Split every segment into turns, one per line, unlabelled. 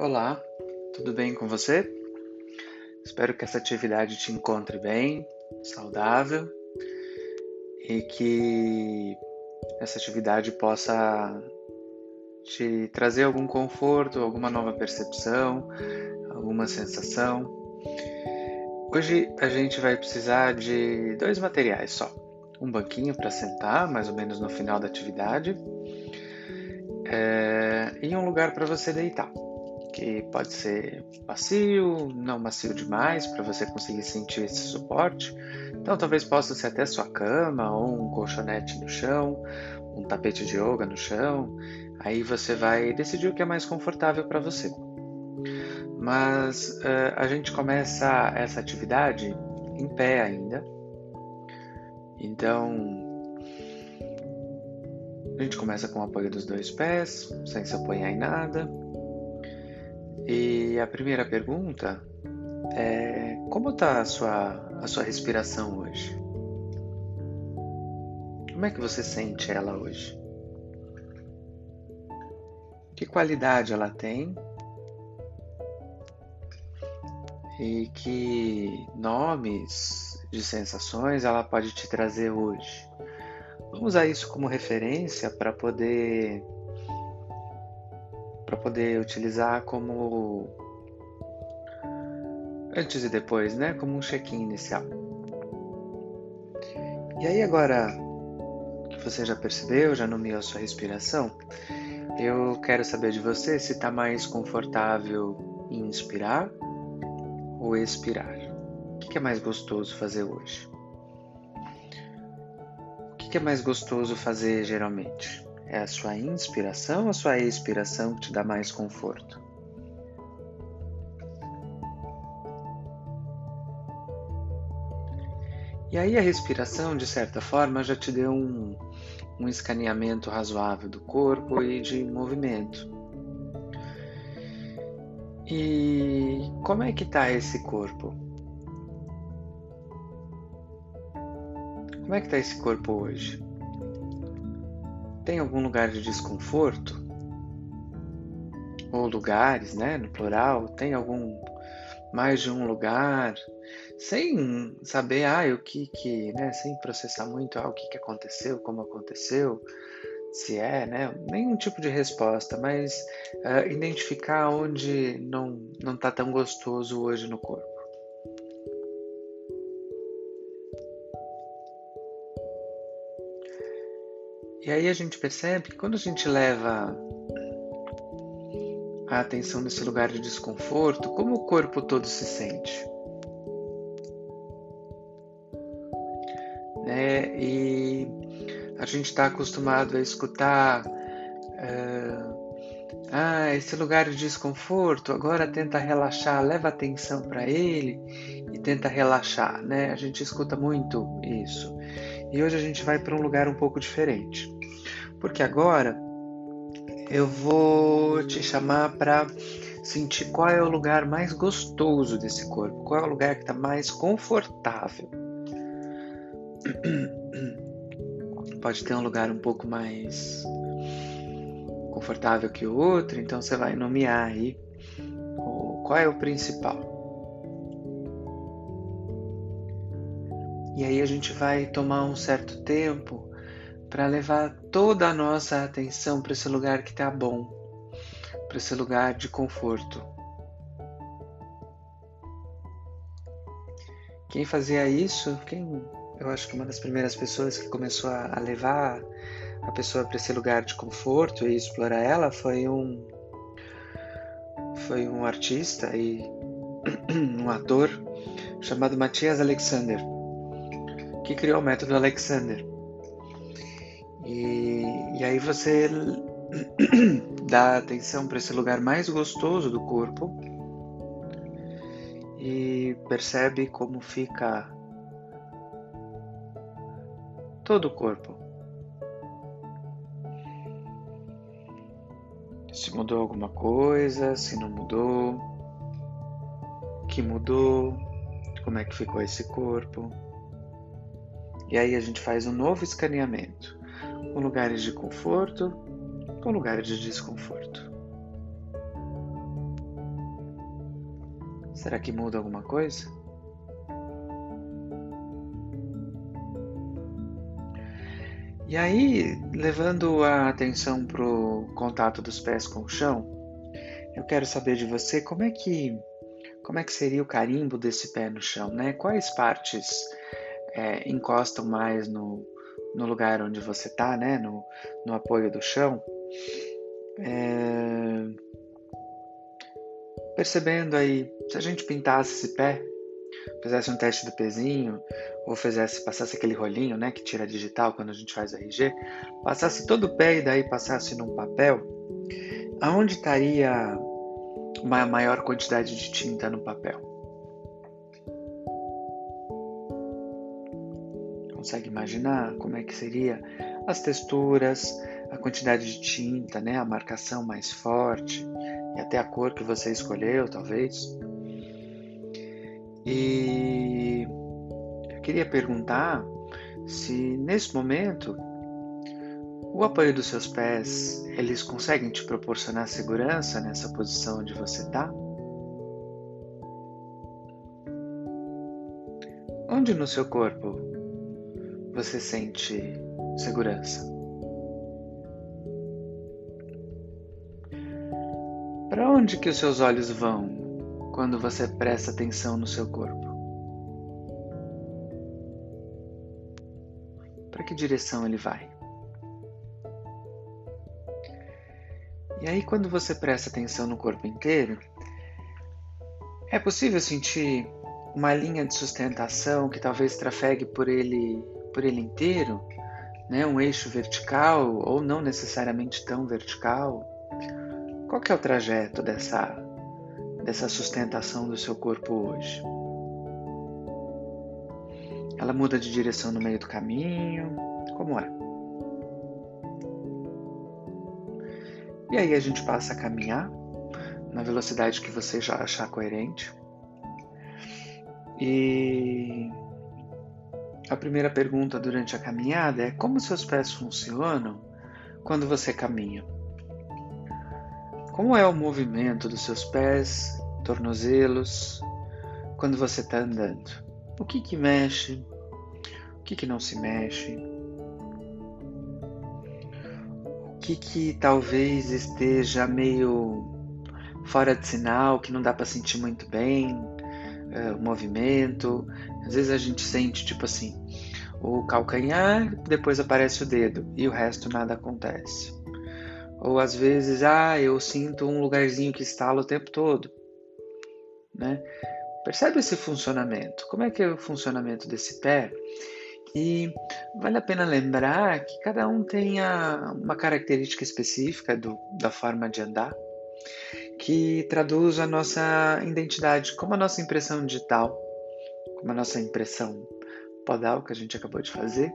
Olá, tudo bem com você? Espero que essa atividade te encontre bem, saudável e que essa atividade possa te trazer algum conforto, alguma nova percepção, alguma sensação. Hoje a gente vai precisar de dois materiais só: um banquinho para sentar, mais ou menos no final da atividade, é, e um lugar para você deitar que pode ser macio, não macio demais, para você conseguir sentir esse suporte. Então, talvez possa ser até sua cama, ou um colchonete no chão, um tapete de yoga no chão. Aí você vai decidir o que é mais confortável para você. Mas uh, a gente começa essa atividade em pé ainda. Então, a gente começa com o apoio dos dois pés, sem se apoiar em nada. E a primeira pergunta é como está a sua, a sua respiração hoje? Como é que você sente ela hoje? Que qualidade ela tem? E que nomes de sensações ela pode te trazer hoje? Vamos usar isso como referência para poder para poder utilizar como antes e depois, né? Como um check-in inicial. E aí agora que você já percebeu, já nomeou sua respiração, eu quero saber de você se está mais confortável em inspirar ou expirar. O que é mais gostoso fazer hoje? O que é mais gostoso fazer geralmente? É a sua inspiração ou a sua expiração que te dá mais conforto? E aí a respiração, de certa forma, já te deu um, um escaneamento razoável do corpo e de movimento. E como é que está esse corpo? Como é que está esse corpo hoje? Tem algum lugar de desconforto, ou lugares, né, no plural, tem algum mais de um lugar, sem saber ah, o que que, né, sem processar muito ah, o que que aconteceu, como aconteceu, se é, né, nenhum tipo de resposta, mas uh, identificar onde não não está tão gostoso hoje no corpo. E aí a gente percebe que quando a gente leva a atenção nesse lugar de desconforto, como o corpo todo se sente. Né? E a gente está acostumado a escutar. Uh, ah, esse lugar de desconforto, agora tenta relaxar, leva atenção para ele e tenta relaxar, né? A gente escuta muito isso. E hoje a gente vai para um lugar um pouco diferente. Porque agora eu vou te chamar para sentir qual é o lugar mais gostoso desse corpo, qual é o lugar que está mais confortável. Pode ter um lugar um pouco mais confortável que o outro, então você vai nomear aí qual é o principal. E aí a gente vai tomar um certo tempo para levar toda a nossa atenção para esse lugar que está bom, para esse lugar de conforto. Quem fazia isso, quem eu acho que uma das primeiras pessoas que começou a, levar a pessoa para esse lugar de conforto e explorar ela foi um foi um artista e um ator chamado Matthias Alexander, que criou o método Alexander. E, e aí você dá atenção para esse lugar mais gostoso do corpo e percebe como fica todo o corpo. Se mudou alguma coisa, se não mudou, que mudou, como é que ficou esse corpo. E aí a gente faz um novo escaneamento com lugares de conforto, com lugares de desconforto. Será que muda alguma coisa? E aí, levando a atenção para o contato dos pés com o chão, eu quero saber de você como é que como é que seria o carimbo desse pé no chão, né? Quais partes é, encostam mais no, no lugar onde você está, né? No, no apoio do chão. É... Percebendo aí, se a gente pintasse esse pé, fizesse um teste do pezinho, ou fizesse, passasse aquele rolinho, né, que tira digital quando a gente faz RG, passasse todo o pé e daí passasse num papel, aonde estaria uma maior quantidade de tinta no papel? Consegue imaginar como é que seria as texturas, a quantidade de tinta, né, a marcação mais forte e até a cor que você escolheu, talvez? E eu queria perguntar se nesse momento o apoio dos seus pés, eles conseguem te proporcionar segurança nessa posição onde você está? Onde no seu corpo você sente segurança? Para onde que os seus olhos vão quando você presta atenção no seu corpo? Para que direção ele vai? E aí, quando você presta atenção no corpo inteiro, é possível sentir uma linha de sustentação que talvez trafegue por ele, por ele inteiro, né? um eixo vertical ou não necessariamente tão vertical. Qual que é o trajeto dessa dessa sustentação do seu corpo hoje. Ela muda de direção no meio do caminho, como é? E aí a gente passa a caminhar na velocidade que você já achar coerente. E a primeira pergunta durante a caminhada é como seus pés funcionam quando você caminha? Como é o movimento dos seus pés, tornozelos, quando você está andando? O que que mexe? O que que não se mexe? O que que talvez esteja meio fora de sinal, que não dá para sentir muito bem? É, o movimento. Às vezes a gente sente tipo assim, o calcanhar, depois aparece o dedo e o resto nada acontece. Ou às vezes, ah, eu sinto um lugarzinho que estala o tempo todo. Né? Percebe esse funcionamento? Como é que é o funcionamento desse pé? E vale a pena lembrar que cada um tem uma característica específica do, da forma de andar que traduz a nossa identidade, como a nossa impressão digital, como a nossa impressão podal que a gente acabou de fazer.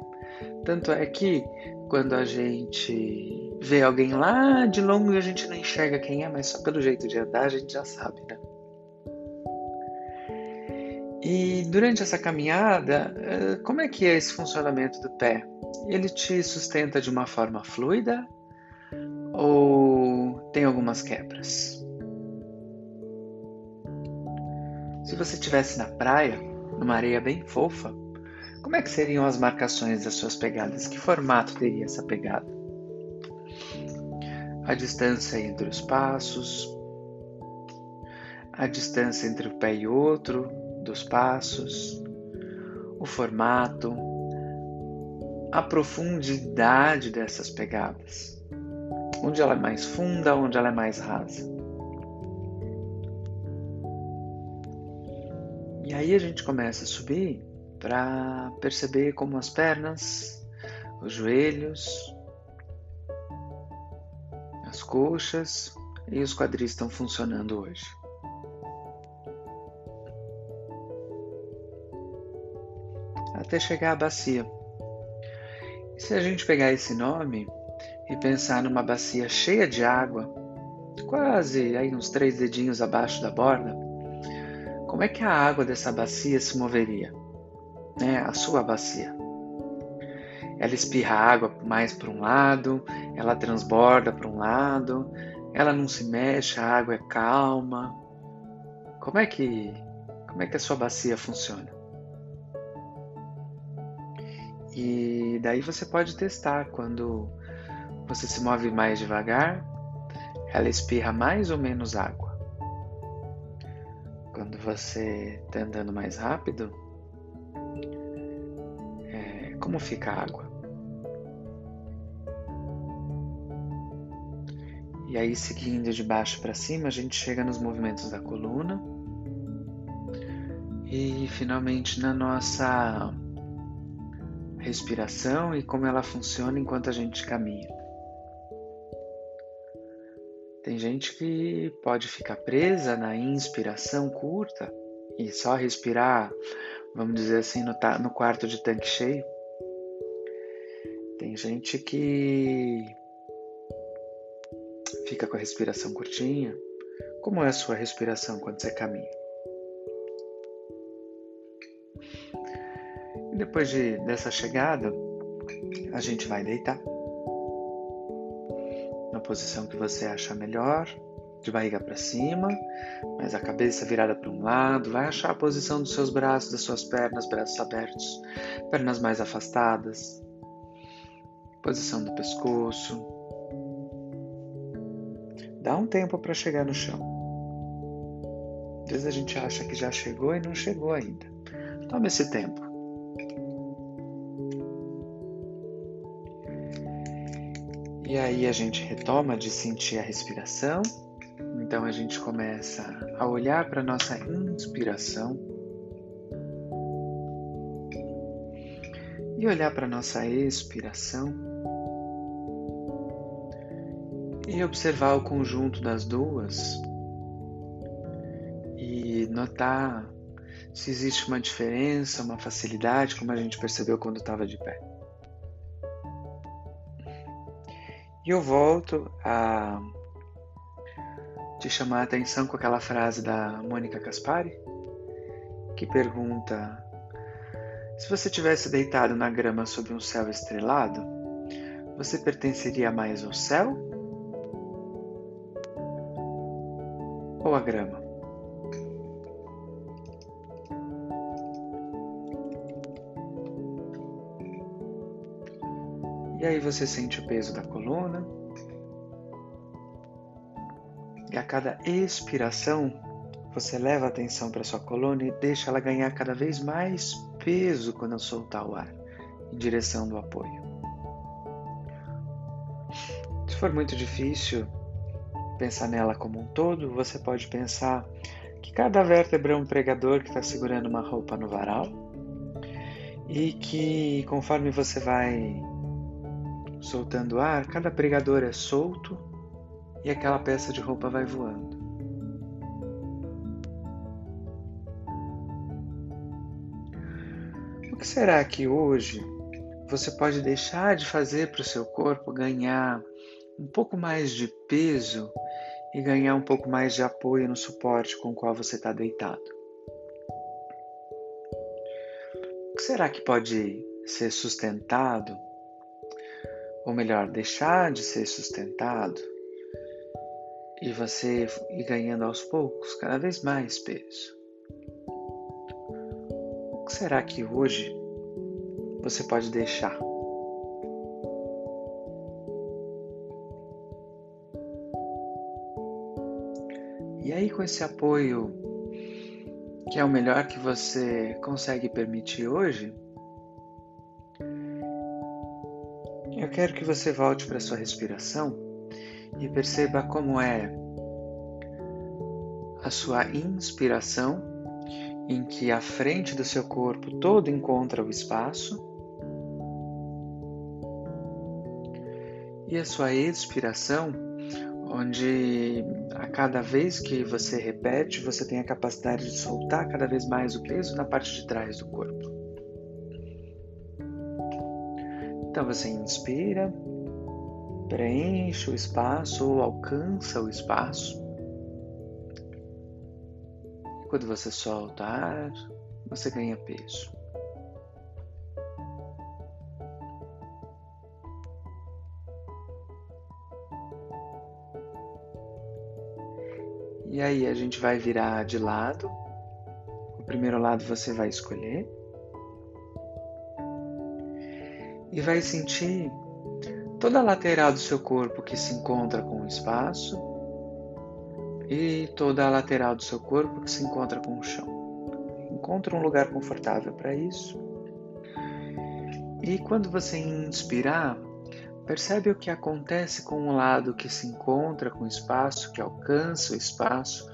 Tanto é que quando a gente vê alguém lá de longe a gente não enxerga quem é, mas só pelo jeito de andar a gente já sabe, né? E durante essa caminhada, eh, como é que é esse funcionamento do pé? Ele te sustenta de uma forma fluida ou tem algumas quebras? Se você estivesse na praia, numa areia bem fofa, como é que seriam as marcações das suas pegadas? Que formato teria essa pegada? A distância entre os passos, a distância entre o pé e outro dos passos, o formato, a profundidade dessas pegadas. Onde ela é mais funda, onde ela é mais rasa. E aí a gente começa a subir para perceber como as pernas, os joelhos, as coxas e os quadris estão funcionando hoje. Até chegar à bacia. E se a gente pegar esse nome e pensar numa bacia cheia de água, quase aí uns três dedinhos abaixo da borda, como é que a água dessa bacia se moveria? né, a sua bacia. Ela espirra água mais para um lado, ela transborda para um lado, ela não se mexe, a água é calma. Como é que como é que a sua bacia funciona? E daí você pode testar quando você se move mais devagar, ela espirra mais ou menos água. Quando você está andando mais rápido, é, como fica a água? E aí, seguindo de baixo para cima, a gente chega nos movimentos da coluna e finalmente na nossa respiração e como ela funciona enquanto a gente caminha. Tem gente que pode ficar presa na inspiração curta e só respirar, vamos dizer assim, no, no quarto de tanque cheio. Tem gente que fica com a respiração curtinha. Como é a sua respiração quando você caminha? Depois de, dessa chegada, a gente vai deitar posição que você acha melhor, de barriga para cima, mas a cabeça virada para um lado. Vai achar a posição dos seus braços, das suas pernas, braços abertos, pernas mais afastadas, posição do pescoço. Dá um tempo para chegar no chão. Às vezes a gente acha que já chegou e não chegou ainda. Tome esse tempo. E aí a gente retoma de sentir a respiração. Então a gente começa a olhar para nossa inspiração e olhar para nossa expiração e observar o conjunto das duas e notar se existe uma diferença, uma facilidade, como a gente percebeu quando estava de pé. E eu volto a te chamar a atenção com aquela frase da Mônica Caspari, que pergunta: se você tivesse deitado na grama sob um céu estrelado, você pertenceria mais ao céu ou a grama? E aí você sente o peso da coluna. E a cada expiração, você leva a atenção para sua coluna e deixa ela ganhar cada vez mais peso quando soltar o ar em direção do apoio. Se for muito difícil, pensar nela como um todo, você pode pensar que cada vértebra é um pregador que está segurando uma roupa no varal e que conforme você vai soltando ar, cada pregador é solto e aquela peça de roupa vai voando. O que será que hoje você pode deixar de fazer para o seu corpo ganhar um pouco mais de peso e ganhar um pouco mais de apoio no suporte com o qual você está deitado. O que será que pode ser sustentado, ou melhor, deixar de ser sustentado, e você ir ganhando aos poucos cada vez mais peso? O que será que hoje você pode deixar? E aí, com esse apoio, que é o melhor que você consegue permitir hoje, eu quero que você volte para sua respiração e perceba como é a sua inspiração, em que a frente do seu corpo todo encontra o espaço, e a sua expiração onde a cada vez que você repete, você tem a capacidade de soltar cada vez mais o peso na parte de trás do corpo. Então você inspira, preenche o espaço ou alcança o espaço. E quando você solta ar, você ganha peso. E aí a gente vai virar de lado. O primeiro lado você vai escolher. E vai sentir toda a lateral do seu corpo que se encontra com o espaço e toda a lateral do seu corpo que se encontra com o chão. Encontre um lugar confortável para isso. E quando você inspirar, percebe o que acontece com o lado que se encontra com o espaço, que alcança o espaço,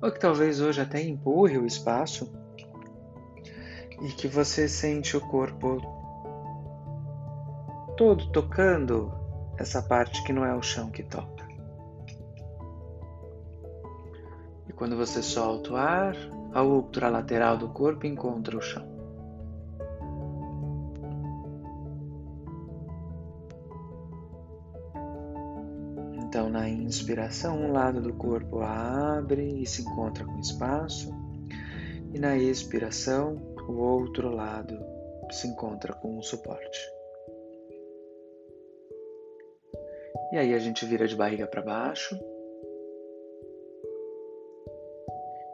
ou que talvez hoje até empurre o espaço, e que você sente o corpo todo tocando essa parte que não é o chão que toca. E quando você solta o ar, a outra lateral do corpo encontra o chão. Então, na inspiração, um lado do corpo abre e se encontra com espaço, e na expiração, o outro lado se encontra com o suporte. E aí a gente vira de barriga para baixo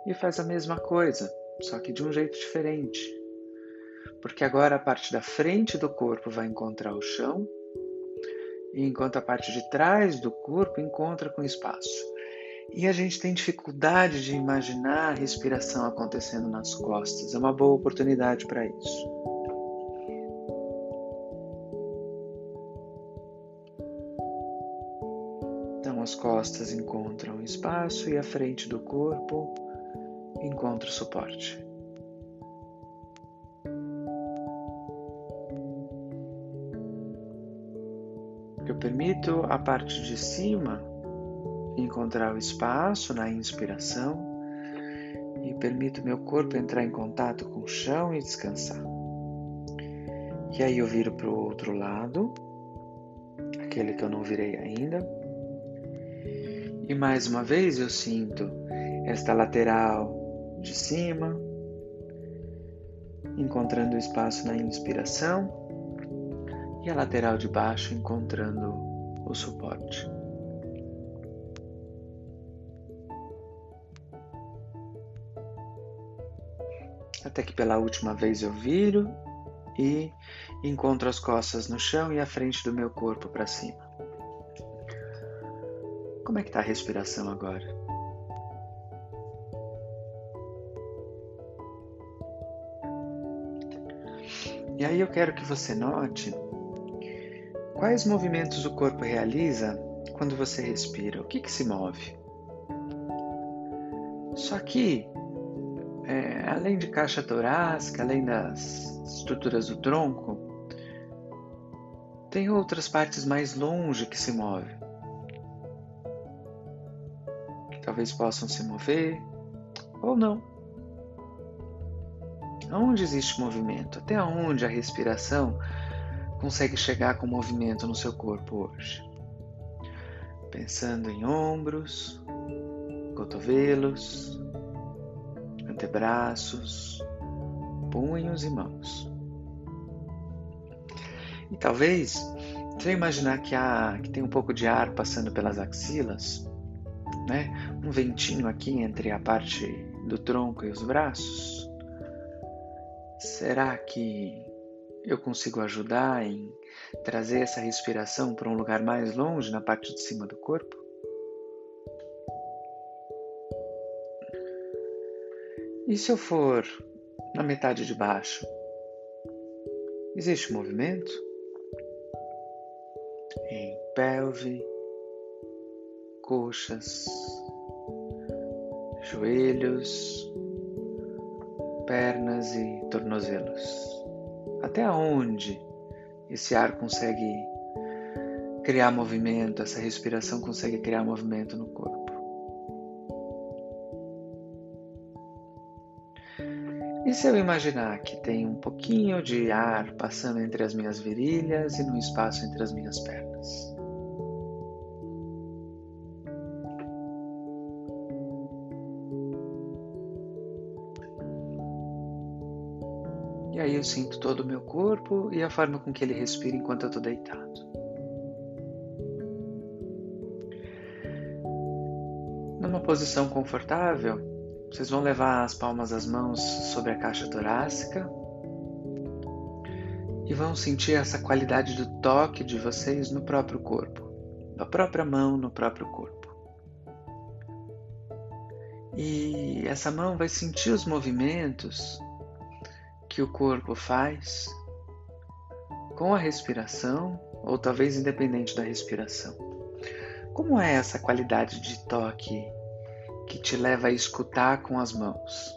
e faz a mesma coisa, só que de um jeito diferente. Porque agora a parte da frente do corpo vai encontrar o chão, enquanto a parte de trás do corpo encontra com espaço. E a gente tem dificuldade de imaginar a respiração acontecendo nas costas. É uma boa oportunidade para isso. As costas encontram espaço e a frente do corpo encontra suporte. Eu permito a parte de cima encontrar o espaço na inspiração e permito meu corpo entrar em contato com o chão e descansar. E aí eu viro para o outro lado, aquele que eu não virei ainda. E mais uma vez eu sinto esta lateral de cima, encontrando espaço na inspiração, e a lateral de baixo encontrando o suporte. Até que pela última vez eu viro e encontro as costas no chão e a frente do meu corpo para cima. Como é que está a respiração agora? E aí eu quero que você note quais movimentos o corpo realiza quando você respira. O que, que se move? Só que, é, além de caixa torácica, além das estruturas do tronco, tem outras partes mais longe que se movem. Talvez possam se mover ou não. Onde existe movimento? Até onde a respiração consegue chegar com movimento no seu corpo hoje? Pensando em ombros, cotovelos, antebraços, punhos e mãos. E talvez, se eu imaginar que, há, que tem um pouco de ar passando pelas axilas, né? um ventinho aqui entre a parte do tronco e os braços, Será que eu consigo ajudar em trazer essa respiração para um lugar mais longe, na parte de cima do corpo? E se eu for na metade de baixo? Existe movimento? Em pelve, coxas, joelhos, pernas e tornozelos. Até onde esse ar consegue criar movimento, essa respiração consegue criar movimento no corpo. E se eu imaginar que tem um pouquinho de ar passando entre as minhas virilhas e no espaço entre as minhas pernas? E aí eu sinto todo o meu corpo e a forma com que ele respira enquanto eu estou deitado. Numa posição confortável, vocês vão levar as palmas das mãos sobre a caixa torácica e vão sentir essa qualidade do toque de vocês no próprio corpo, da própria mão no próprio corpo. E essa mão vai sentir os movimentos que o corpo faz com a respiração, ou talvez independente da respiração. Como é essa qualidade de toque que te leva a escutar com as mãos?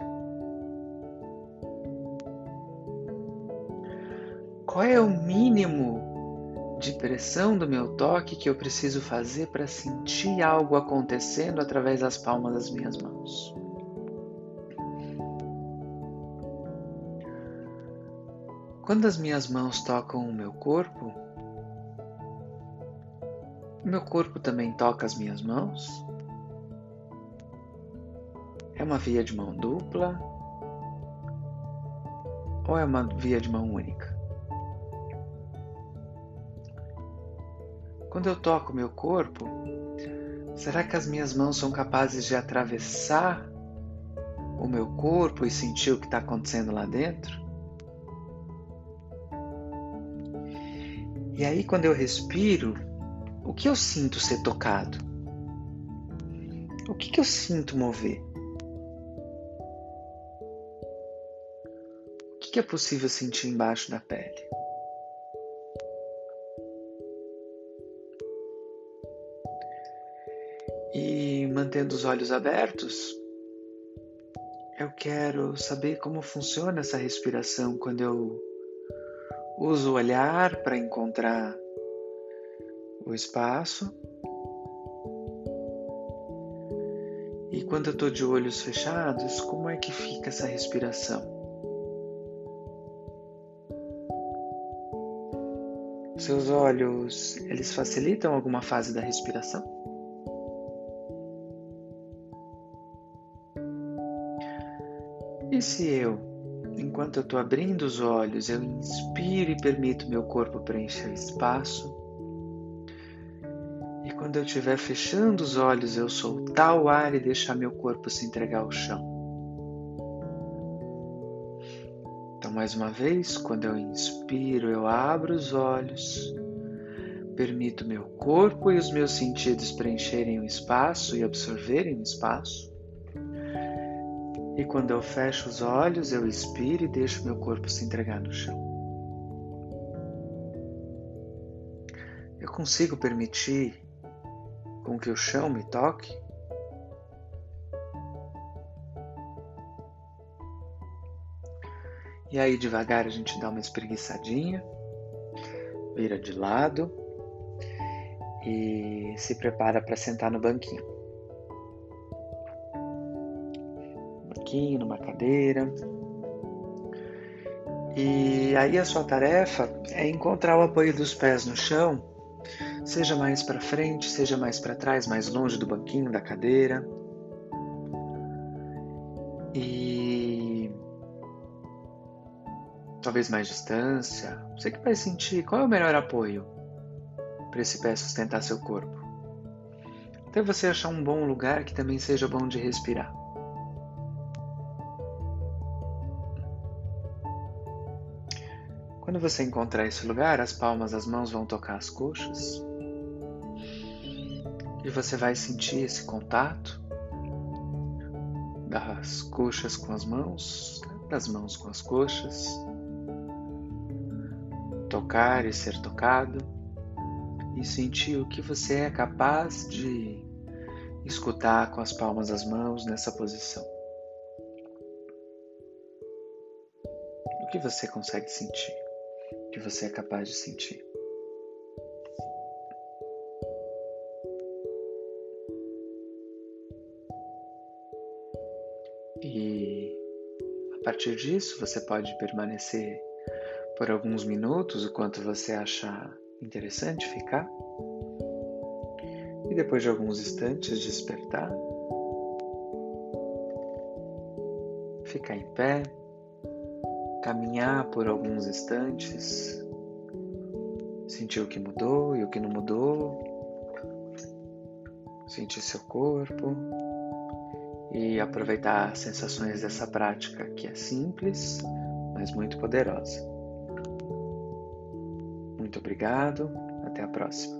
Qual é o mínimo de pressão do meu toque que eu preciso fazer para sentir algo acontecendo através das palmas das minhas mãos? Quando as minhas mãos tocam o meu corpo, o meu corpo também toca as minhas mãos? É uma via de mão dupla ou é uma via de mão única? Quando eu toco meu corpo, será que as minhas mãos são capazes de atravessar o meu corpo e sentir o que está acontecendo lá dentro? E aí, quando eu respiro, o que eu sinto ser tocado? O que, que eu sinto mover? O que, que é possível sentir embaixo da pele? E mantendo os olhos abertos, eu quero saber como funciona essa respiração quando eu Uso o olhar para encontrar o espaço. E quando eu estou de olhos fechados, como é que fica essa respiração? Seus olhos, eles facilitam alguma fase da respiração? E se eu Enquanto eu estou abrindo os olhos, eu inspiro e permito meu corpo preencher espaço. E quando eu estiver fechando os olhos, eu soltar o ar e deixar meu corpo se entregar ao chão. Então, mais uma vez, quando eu inspiro, eu abro os olhos, permito meu corpo e os meus sentidos preencherem o espaço e absorverem o espaço. E quando eu fecho os olhos, eu expiro e deixo meu corpo se entregar no chão. Eu consigo permitir com que o chão me toque? E aí devagar a gente dá uma espreguiçadinha, vira de lado e se prepara para sentar no banquinho. Banquinho, numa cadeira. E aí a sua tarefa é encontrar o apoio dos pés no chão, seja mais para frente, seja mais para trás, mais longe do banquinho, da cadeira. E talvez mais distância. Você que vai sentir qual é o melhor apoio para esse pé sustentar seu corpo. Até você achar um bom lugar que também seja bom de respirar. Quando você encontrar esse lugar, as palmas das mãos vão tocar as coxas e você vai sentir esse contato das coxas com as mãos, das mãos com as coxas, tocar e ser tocado e sentir o que você é capaz de escutar com as palmas das mãos nessa posição. O que você consegue sentir? Que você é capaz de sentir. E a partir disso você pode permanecer por alguns minutos, o quanto você achar interessante ficar. E depois de alguns instantes despertar, ficar em pé caminhar por alguns instantes, sentir o que mudou e o que não mudou, sentir seu corpo e aproveitar as sensações dessa prática que é simples, mas muito poderosa. Muito obrigado, até a próxima.